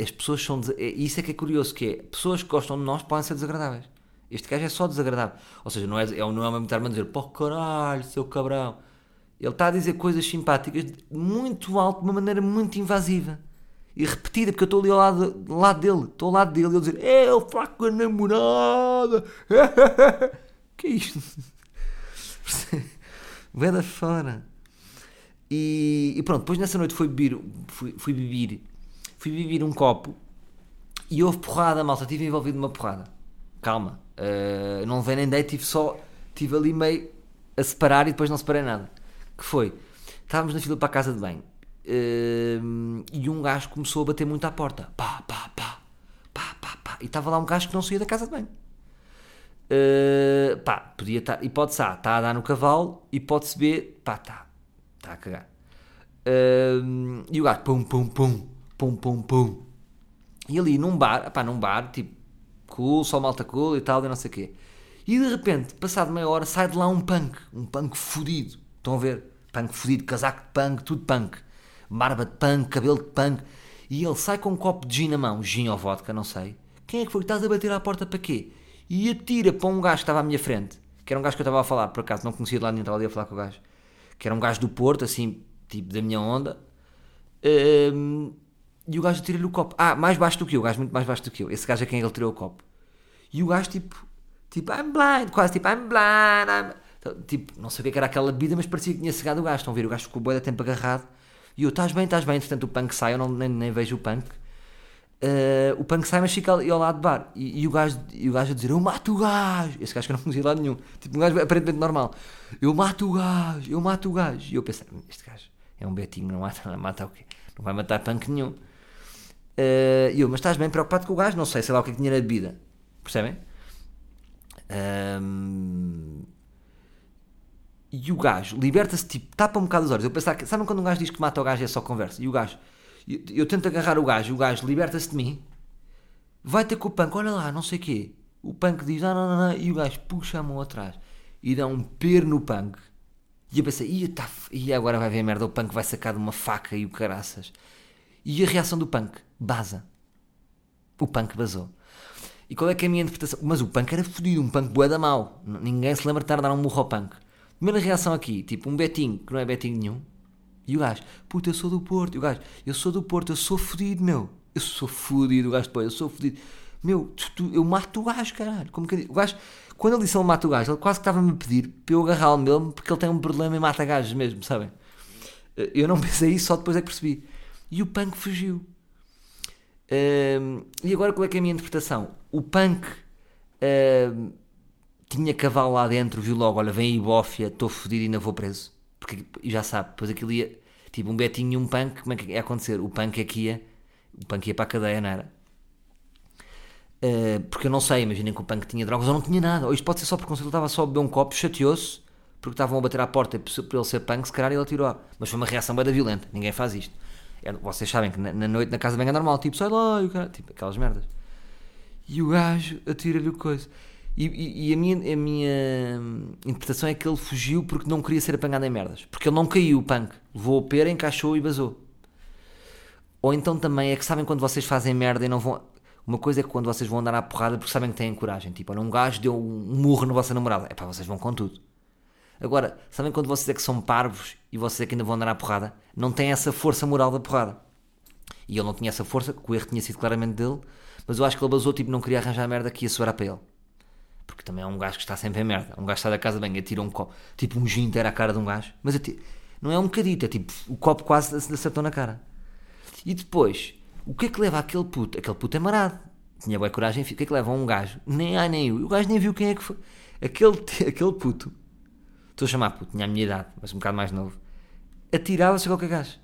As pessoas são. É, isso é que é curioso, que é, pessoas que gostam de nós podem ser desagradáveis. Este gajo é só desagradável. Ou seja, não é, é, não é uma estar a dizer, pô caralho, seu cabrão. Ele está a dizer coisas simpáticas muito alto, de uma maneira muito invasiva e repetida, porque eu estou ali ao lado, lado dele, estou ao lado dele ele dizer: É, fala com a namorada. que é isto? Vai da fora. E, e, pronto, depois nessa noite fui beber, fui, fui beber, fui beber um copo e houve porrada, malta. Estive envolvido numa porrada. Calma, uh, não levei nem dei, só, tive ali meio a separar e depois não separei nada. Que foi? Estávamos na fila para a casa de banho Uh, e um gajo começou a bater muito à porta. Pá, pá, pá, pá, pá, pá. E estava lá um gajo que não saía da casa de banho. Uh, pá, podia estar. Hipótese A, está a dar no cavalo. Hipótese B, pá, está. Está a cagar. Uh, e o gajo, pum, pum, pum, pum, pum, pum. E ali num bar, pá, num bar, tipo, cool, só malta cool e tal, e não sei o quê. E de repente, passado meia hora, sai de lá um punk. Um punk fodido. Estão a ver? Punk fodido, casaco de punk, tudo punk barba de punk, cabelo de punk, e ele sai com um copo de gin na mão, gin ou vodka, não sei. Quem é que foi? Estás a bater à porta para quê? E atira para um gajo que estava à minha frente, que era um gajo que eu estava a falar, por acaso, não conhecia de lá nem estava ali a falar com o gajo, que era um gajo do Porto, assim, tipo da minha onda. Um, e o gajo atira-lhe o copo. Ah, mais baixo do que eu, o gajo muito mais baixo do que eu. Esse gajo é quem ele tirou o copo. E o gajo, tipo, tipo, I'm blind, quase tipo, I'm blind, I'm... Então, tipo, não sei o que era aquela bebida, mas parecia que tinha cegado o gajo. Estão a ver? O gajo ficou boa de tempo agarrado e eu, estás bem, estás bem. Entretanto, o punk sai, eu não, nem, nem vejo o punk. Uh, o punk sai, mas fica ali ao lado do bar. E, e, o, gajo, e o gajo a dizer: Eu mato o gajo. Esse gajo que eu não conhecia de lado nenhum. Tipo, um gajo aparentemente normal. Eu mato o gajo, eu mato o gajo. E eu pensei: Este gajo é um betinho, não mata, não mata o quê? Não vai matar punk nenhum. Uh, e eu, mas estás bem preocupado com o gajo? Não sei, sei lá o que é que tinha na bebida. Percebem? Um, e o gajo liberta-se, tipo, tapa um bocado os olhos. Eu pensava que, sabem quando um gajo diz que mata o gajo é só conversa? E o gajo, eu, eu tento agarrar o gajo, o gajo liberta-se de mim, vai ter com o punk, olha lá, não sei o quê. O punk diz, não, não, não, não, e o gajo puxa a mão atrás e dá um per no punk. E eu pensei, e, tá, e agora vai ver merda, o punk vai sacar de uma faca e o caraças. E a reação do punk? Baza. O punk basou. E qual é que é a minha interpretação? Mas o punk era fodido, um punk bué da mau. Ninguém se lembra de estar a dar um murro ao punk. Primeira reação aqui, tipo um betinho, que não é betinho nenhum. E o gajo, puta, eu sou do Porto. E o gajo, eu sou do Porto, eu sou fodido, meu. Eu sou fodido, o gajo depois, eu sou fodido. Meu, tu, tu, eu mato o gajo, caralho. Como que, o gajo, quando ele disse ele mata o gajo, ele quase que estava-me a pedir para eu agarrá-lo mesmo, porque ele tem um problema e mata gajos mesmo, sabem? Eu não pensei isso, só depois é que percebi. E o punk fugiu. Um, e agora qual é que é a minha interpretação? O punk um, tinha cavalo lá dentro, viu logo, olha, vem aí bófia, estou fodido e ainda vou preso. Porque já sabe, depois aquilo ia, tipo um betinho e um punk, como é que ia acontecer? O punk é que ia, o punk ia para a cadeia, não era? Uh, porque eu não sei, imaginem que o punk tinha drogas ou não tinha nada, ou isto pode ser só porque ele estava só a beber um copo, chateou-se, porque estavam a bater à porta por ele ser punk, se calhar ele atirou. Mas foi uma reação bem violenta, ninguém faz isto. É, vocês sabem que na, na, noite na casa bem é normal, tipo, sai lá, e o cara, tipo, aquelas merdas. E o gajo atira-lhe o coisa. E, e, e, a, minha, a minha interpretação é que ele fugiu porque não queria ser apanhado em merdas. Porque ele não caiu, o punk. Levou a pera, encaixou e basou. Ou então também é que sabem quando vocês fazem merda e não vão. Uma coisa é que quando vocês vão andar à porrada porque sabem que têm coragem. Tipo, olha, um gajo deu um murro na vossa namorada. É pá, vocês vão com tudo. Agora, sabem quando vocês é que são parvos e vocês é que ainda vão andar à porrada? Não têm essa força moral da porrada. E ele não tinha essa força, que o erro tinha sido claramente dele, Mas eu acho que ele basou, tipo, não queria arranjar merda que ia sobrar para ele. Porque também é um gajo que está sempre em merda. Um gajo sai da casa bem, atira um copo, tipo um gin inteiro à cara de um gajo. Mas atira, não é um bocadito, é tipo, o copo quase acertou na cara. E depois, o que é que leva aquele puto? Aquele puto é marado. Tinha boa coragem, o que é que leva um gajo? Nem ai nem eu. O gajo nem viu quem é que foi. Aquele, aquele puto, estou a chamar puto, tinha a minha idade, mas um bocado mais novo, atirava-se a qualquer gajo.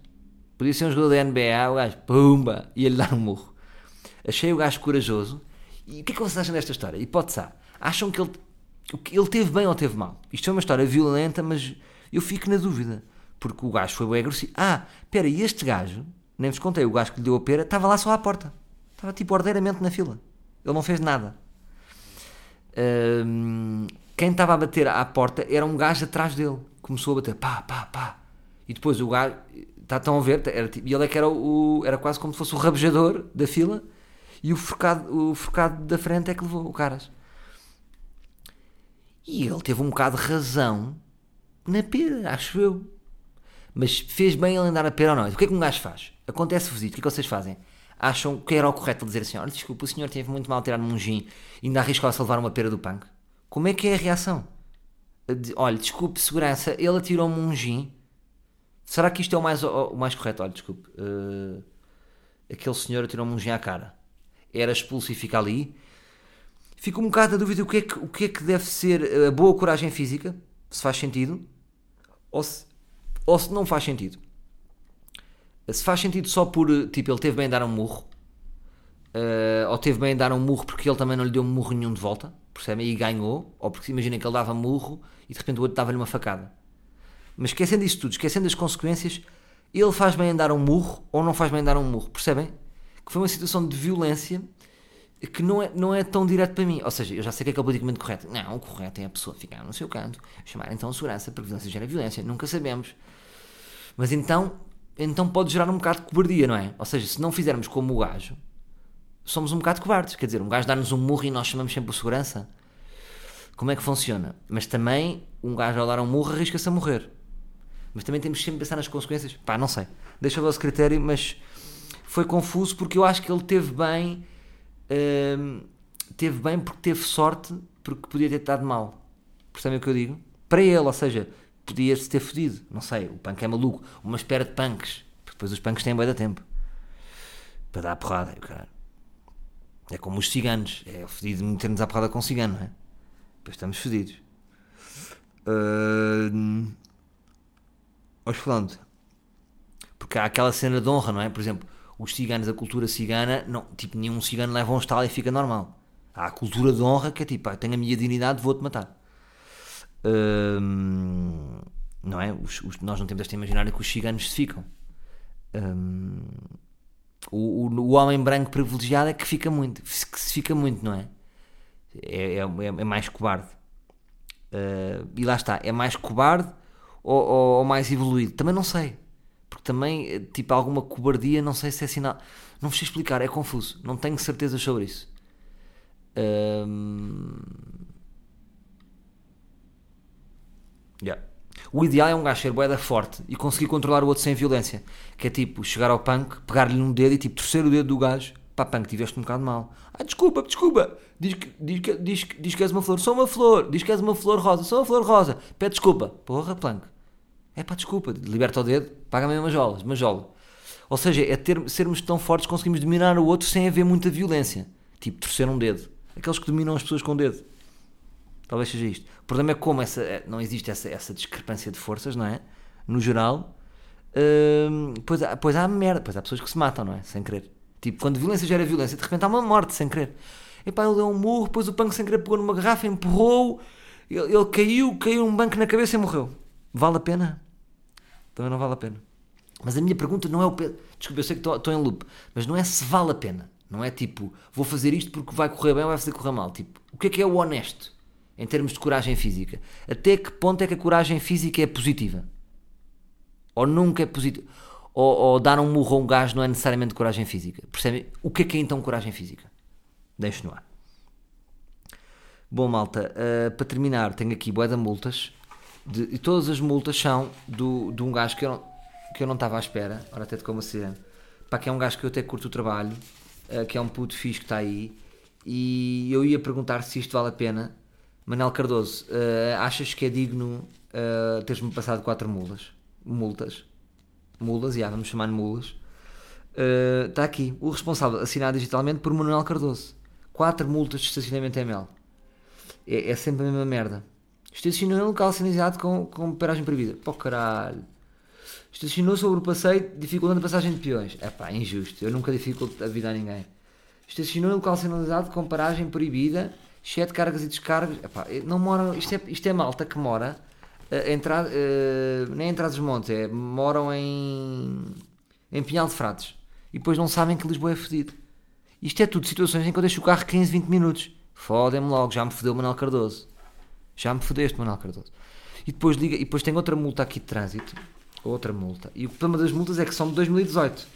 Podia ser um jogador da NBA, o gajo, pumba, ia-lhe dar um murro. Achei o gajo corajoso. E o que é que vocês acham desta história? Hipótese A. Acham que ele, ele teve bem ou teve mal? Isto é uma história violenta, mas eu fico na dúvida. Porque o gajo foi bem agressivo. Ah, espera, e este gajo, nem vos contei, o gajo que lhe deu a pera, estava lá só à porta. Estava tipo ordeiramente na fila. Ele não fez nada. Quem estava a bater à porta era um gajo atrás dele. Começou a bater, pá, pá, pá. E depois o gajo, está tão a ver, era, tipo, e ele é que era, o, era quase como se fosse o rabejador da fila e o forcado, o forcado da frente é que levou o caras. E ele teve um bocado de razão na pera, acho eu. Mas fez bem ele andar a pera ou não? O que é que um gajo faz? Acontece-vos isto, o que é que vocês fazem? Acham que era o correto dizer assim: olha, desculpa, o senhor teve muito mal tirar num gin e ainda arriscou-se a levar uma pera do punk? Como é que é a reação? Olha, desculpe, segurança, ele atirou-me um gin. Será que isto é o mais, o, mais correto? Olha, desculpe, uh, aquele senhor atirou-me um gin à cara. Era expulso e fica ali. Fico um bocado na dúvida o que, é que, o que é que deve ser a boa coragem física, se faz sentido, ou se, ou se não faz sentido. Se faz sentido só por, tipo, ele teve bem dar um murro, uh, ou teve bem dar um murro porque ele também não lhe deu um murro nenhum de volta, percebe? E ganhou, ou porque imaginem que ele dava murro e de repente o outro dava-lhe uma facada. Mas esquecendo isso tudo, esquecendo as consequências, ele faz bem em dar um murro ou não faz bem em dar um murro, percebem? Que foi uma situação de violência que não é, não é tão direto para mim. Ou seja, eu já sei que é, que é politicamente correto. Não, o correto é a pessoa ficar no seu canto, chamar então a segurança, porque violência gera violência, nunca sabemos. Mas então, então pode gerar um bocado de cobardia, não é? Ou seja, se não fizermos como o gajo, somos um bocado cobardes. Quer dizer, um gajo dá-nos um murro e nós chamamos sempre o segurança. Como é que funciona? Mas também, um gajo ao dar um murro arrisca-se a morrer. Mas também temos sempre de pensar nas consequências. Pá, não sei. Deixa o vosso critério, mas foi confuso porque eu acho que ele teve bem. Teve bem porque teve sorte, porque podia ter estado mal. Percebem o que eu digo? Para ele, ou seja, podia-se ter fodido. Não sei, o punk é maluco. Uma espera de punks. Depois os punks têm bem da tempo. Para dar a porrada. Cara. É como os ciganos. É fodido meter-nos à porrada com cigano, não é? Depois estamos fodidos. Uh... Mas pronto. Porque há aquela cena de honra, não é? Por exemplo, os ciganos, a cultura cigana, não, tipo, nenhum cigano leva um estalo e fica normal. Há a cultura de honra que é tipo, ah, tenho a minha dignidade, vou-te matar. Hum, não é? Os, os, nós não temos esta imaginária que os ciganos se ficam. Hum, o, o, o, homem branco privilegiado é que fica muito, que se fica muito, não é? É, é, é mais cobarde. Uh, e lá está, é mais cobarde ou, ou, ou, mais evoluído? Também não sei. Porque também, eh, tipo, alguma cobardia, não sei se é sinal. Não vos sei explicar, é confuso. Não tenho certeza sobre isso. Um... Yeah. O ideal é um gajo ser boeda forte e conseguir controlar o outro sem violência. Que é tipo, chegar ao punk, pegar-lhe num dedo e tipo, torcer o dedo do gajo. Pá, punk, tiveste um bocado mal. Ah, desculpa, desculpa. Diz que, diz, que, diz, diz que és uma flor. Sou uma flor. Diz que és uma flor rosa. Sou uma flor rosa. Pede desculpa. Porra, punk. É pá, desculpa. Liberta o dedo, paga-me uma jola. Uma jola. Ou seja, é ter, sermos tão fortes conseguimos dominar o outro sem haver muita violência. Tipo, torcer um dedo. Aqueles que dominam as pessoas com o dedo. Talvez seja isto. O problema é como essa, é, não existe essa, essa discrepância de forças, não é? No geral. Hum, pois, há, pois há merda. Pois há pessoas que se matam, não é? Sem querer. Tipo, quando violência gera violência, de repente há uma morte sem querer. Epá, ele deu um murro, depois o punk sem querer pegou numa garrafa, empurrou, ele, ele caiu, caiu um banco na cabeça e morreu. Vale a pena? Também não vale a pena. Mas a minha pergunta não é o. Desculpa, eu sei que estou, em loop, mas não é se vale a pena. Não é tipo, vou fazer isto porque vai correr bem ou vai fazer correr mal. Tipo, o que é que é o honesto em termos de coragem física? Até que ponto é que a coragem física é positiva? Ou nunca é positiva? Ou, ou dar um murro a um gajo não é necessariamente coragem física? Percebem? O que é que é então coragem física? Deixo no ar. Bom, malta, uh, para terminar, tenho aqui boé de multas. De, e todas as multas são do, de um gajo que eu não, que eu não estava à espera. Ora, até de como ser. Pá, que é um gajo que eu até curto o trabalho. uh, que é um puto fixe que está aí, e eu ia perguntar se isto vale a pena. Manel Cardoso, uh, achas que é digno uh, teres-me passado quatro mulas? Multas. Mulas, já, vamos chamar de mulas. Está aqui, o responsável assinado digitalmente por Manuel Cardoso. Quatro multas de estacionamento ML. É, é sempre a mesma merda. Estacionou em local sinalizado com, com paragem proibida. Pô caralho. Estacionou sobre o passeio dificultando a passagem de peões. É pá, injusto. Eu nunca dificulto a vida a ninguém. Estacionou em local sinalizado com paragem proibida, cheio de cargas e descargas. Epá, não moram, isto, é, isto é malta que mora. Uh, entrar, uh, nem entrar dos montes, é, moram em, em Pinhal de Frates e depois não sabem que Lisboa é fedido. Isto é tudo situações em que eu deixo o carro 15, 20 minutos. Fodem-me logo, já me fodeu o Manuel Cardoso. Já me fodeste, Manuel Cardoso. E depois, liga, e depois tem outra multa aqui de trânsito. Outra multa. E o problema das multas é que são de 2018.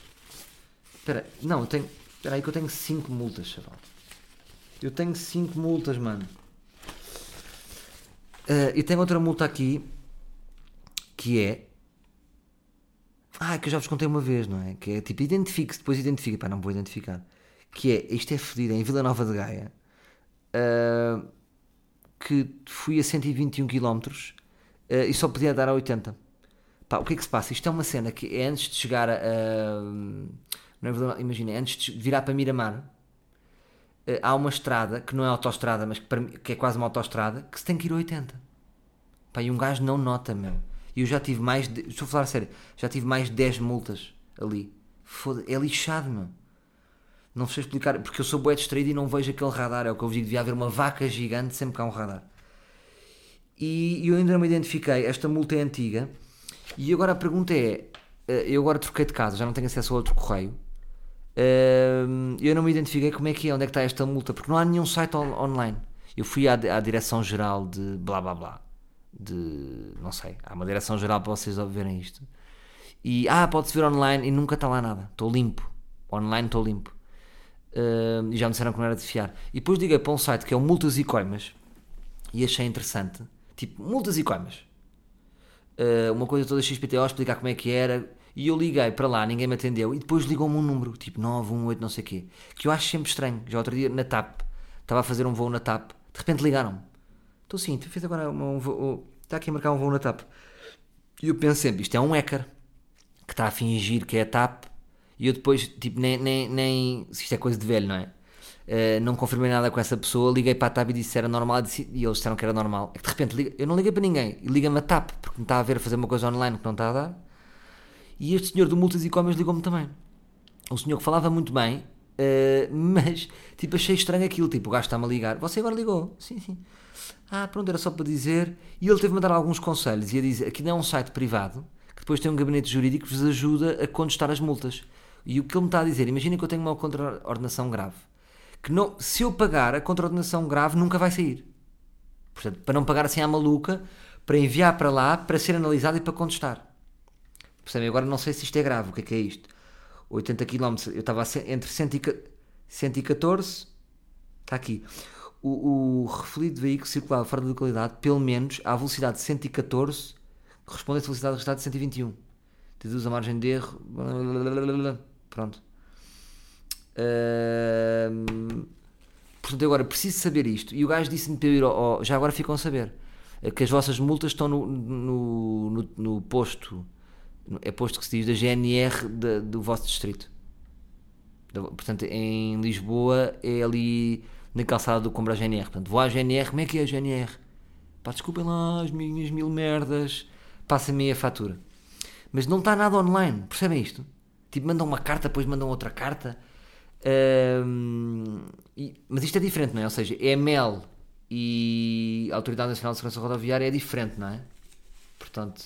Espera, não, eu tenho. Espera aí que eu tenho 5 multas, chaval. Eu tenho 5 multas, mano. Uh, e tem outra multa aqui que é. Ah, que eu já vos contei uma vez, não é? Que é tipo, identifique-se, depois identifique. Pá, não vou identificar. Que é, isto é fedido, é em Vila Nova de Gaia. Uh, que fui a 121 km uh, e só podia dar a 80. Pá, o que é que se passa? Isto é uma cena que é antes de chegar a. Não é? Imagina, antes de virar para Miramar, uh, há uma estrada que não é autoestrada, mas que, para, que, é quase uma autoestrada, que se tem que ir a 80. Pá, e um gajo não nota, meu. E eu já tive mais. De, estou a falar a sério, já tive mais de 10 multas ali. Foda é lixado, meu. Não sei explicar, porque eu sou bué distraído e não vejo aquele radar. É o que eu vos digo, devia haver uma vaca gigante sempre que há um radar. E eu ainda não me identifiquei. Esta multa é antiga. E agora a pergunta é: eh, eu agora troquei de casa, já não tenho acesso a outro correio. Eu não me identifiquei como é que é, onde é que está esta multa, porque não há nenhum site online. Eu fui à, à direção-geral de blá blá blá. De. não sei, há uma direção-geral para vocês verem isto. E ah, pode-se ver online e nunca está lá nada. Estou limpo. Online estou limpo. E já me disseram que não era de fiar. E depois liguei para um site que é o Multas e Coimas e achei interessante. Tipo, multas e coimas. Uh, uma coisa toda XPTO, explicar como é que era. E eu liguei para lá, ninguém me atendeu. E depois ligou-me um número, tipo 918, não sei o quê. Que eu acho sempre estranho. Já outro dia na TAP, estava a fazer um voo na TAP. De repente ligaram-me. Estou tu fez agora um voo. Está aqui a marcar um voo na TAP. E eu penso sempre, isto é um hacker que está a fingir que é a TAP e eu depois, tipo, nem, nem, nem. Isto é coisa de velho, não é? Uh, não confirmei nada com essa pessoa, liguei para a TAP e disse se era normal e eles disseram que era normal. É que de repente liga, eu não liguei para ninguém, liga-me a TAP porque me está a ver a fazer uma coisa online que não está a dar. E este senhor do Multas e Commerce ligou-me também. Um senhor que falava muito bem, uh, mas tipo, achei estranho aquilo. Tipo, o gajo está-me a ligar. Você agora ligou? Sim, sim. Ah, pronto, era só para dizer. E ele teve-me a dar alguns conselhos e a dizer: aqui não é um site privado que depois tem um gabinete jurídico que vos ajuda a contestar as multas. E o que ele me está a dizer, imagina que eu tenho uma contraordenação grave, que não, se eu pagar a contraordenação grave nunca vai sair. Portanto, para não pagar assim à maluca, para enviar para lá, para ser analisado e para contestar. Percebem? Agora não sei se isto é grave, o que é que é isto? 80 km, eu estava entre 114, está aqui. O, o de veículo circulava fora da localidade, pelo menos à velocidade de 114, corresponde à velocidade registrada de 121. Deduz a margem de erro. Pronto. Portanto, agora preciso saber isto. E o gajo disse-me para eu ir ao, Já agora ficam a saber. É que as vossas multas estão no, no, no, no posto. É posto que se diz da GNR de, do vosso distrito. Portanto, em Lisboa é ali na calçada do Combra GNR. Portanto, vou à GNR. Como é que é a GNR? Pá, desculpem lá as minhas mil merdas. Passa-me a fatura. Mas não está nada online. Percebem isto? Tipo, mandam uma carta, depois mandam outra carta. Um, e, mas isto é diferente, não é? Ou seja, EML e a Autoridade Nacional de Segurança Rodoviária é diferente, não é? Portanto,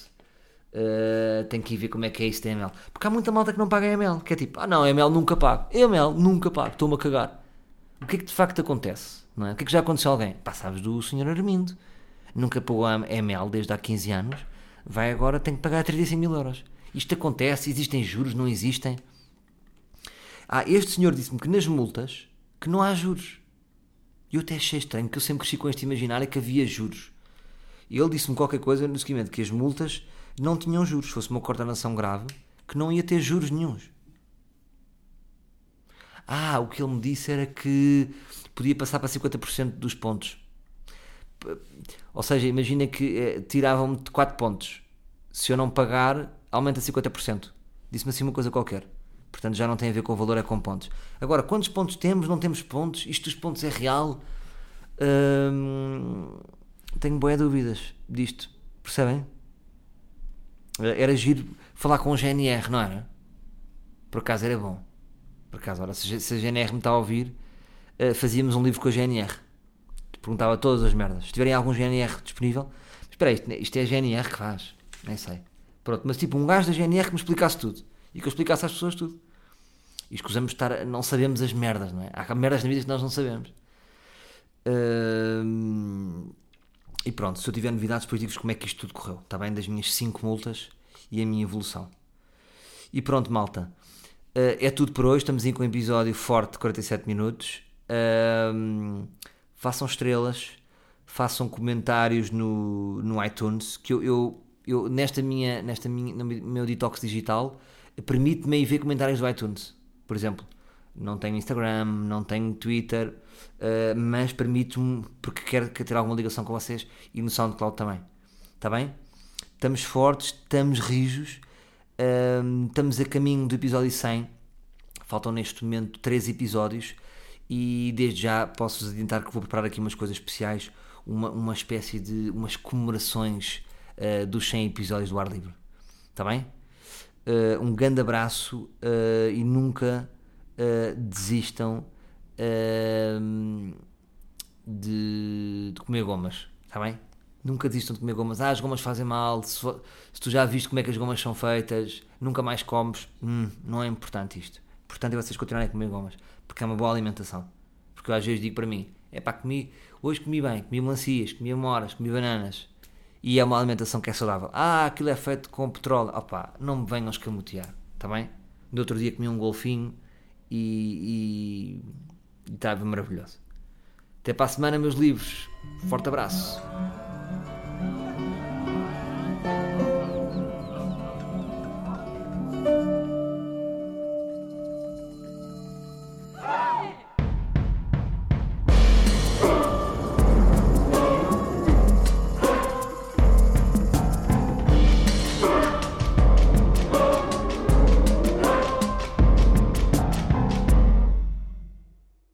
uh, tem que ir ver como é que é isso de EML. Porque há muita malta que não paga EML, que é tipo, ah não, EML nunca pago. EML nunca pago, estou-me a cagar. O que é que de facto acontece? Não é? O que é que já aconteceu a alguém? Pá, sabes do Sr. Armindo. Nunca pagou EML desde há 15 anos. Vai agora, tem que pagar 35 mil euros. Isto acontece, existem juros, não existem. Ah, este senhor disse-me que nas multas que não há juros. E eu até achei estranho, porque eu sempre cresci com este imaginário que havia juros. E ele disse-me qualquer coisa no seguimento, que as multas não tinham juros. Se fosse uma coordenação grave, que não ia ter juros nenhums. Ah, o que ele me disse era que podia passar para 50% dos pontos. Ou seja, imagina que eh, tiravam-me de 4 pontos. Se eu não pagar, aumenta 50%. Disse-me assim uma coisa qualquer. Portanto, já não tem a ver com o valor, é com pontos. Agora, quantos pontos temos? Não temos pontos? Isto dos pontos é real? Hum, tenho boas dúvidas disto. Percebem? Era giro falar com o GNR, não era? Por acaso era bom. Por acaso, ora, se a GNR me está a ouvir, eh, fazíamos um livro com a GNR. Perguntava todas as merdas. Se tiverem algum GNR disponível, espera aí, isto é a GNR que faz. Nem sei. Pronto, mas tipo um gajo da GNR que me explicasse tudo. E que eu explicasse às pessoas tudo. E escusamos estar. Não sabemos as merdas, não é? Há merdas na vida que nós não sabemos. Uh, e pronto, se eu tiver novidades, depois digo-vos como é que isto tudo correu. Está bem? Das minhas 5 multas e a minha evolução. E pronto, malta. Uh, é tudo por hoje. Estamos aí com um episódio forte de 47 minutos. Uh, façam estrelas, façam comentários no, no iTunes. Que eu, eu, eu nesta minha, nesta minha, no meu detox digital, permite-me ver comentários do iTunes. Por exemplo, não tenho Instagram, não tenho Twitter, uh, mas permite-me, porque quero ter alguma ligação com vocês e no SoundCloud também. Está bem? Estamos fortes, estamos rijos, uh, estamos a caminho do episódio 100. Faltam neste momento 3 episódios e desde já posso-vos adiantar que vou preparar aqui umas coisas especiais, uma, uma espécie de umas comemorações uh, dos 100 episódios do Ar Livre. Está bem? Uh, um grande abraço uh, e nunca desistam de, de, comer gomas, está bem? Nunca desistam de comer gomas. Ah, as gomas fazem mal. Se, se, tu já viste como é que as gomas são feitas, nunca mais comes. Hum, não é importante isto. Importante é vocês continuarem a comer gomas, porque é uma boa alimentação. Porque eu às vezes digo para mim: é pá, comi, hoje comi bem, comi melancias, comi amoras, comi bananas e é uma alimentação que é saudável. Ah, aquilo é feito com petróleo. Opá, não me venham escamotear, está bem? No outro dia comi um golfinho e, e, e estava maravilhoso. Até para a semana, meus livros. Forte abraço.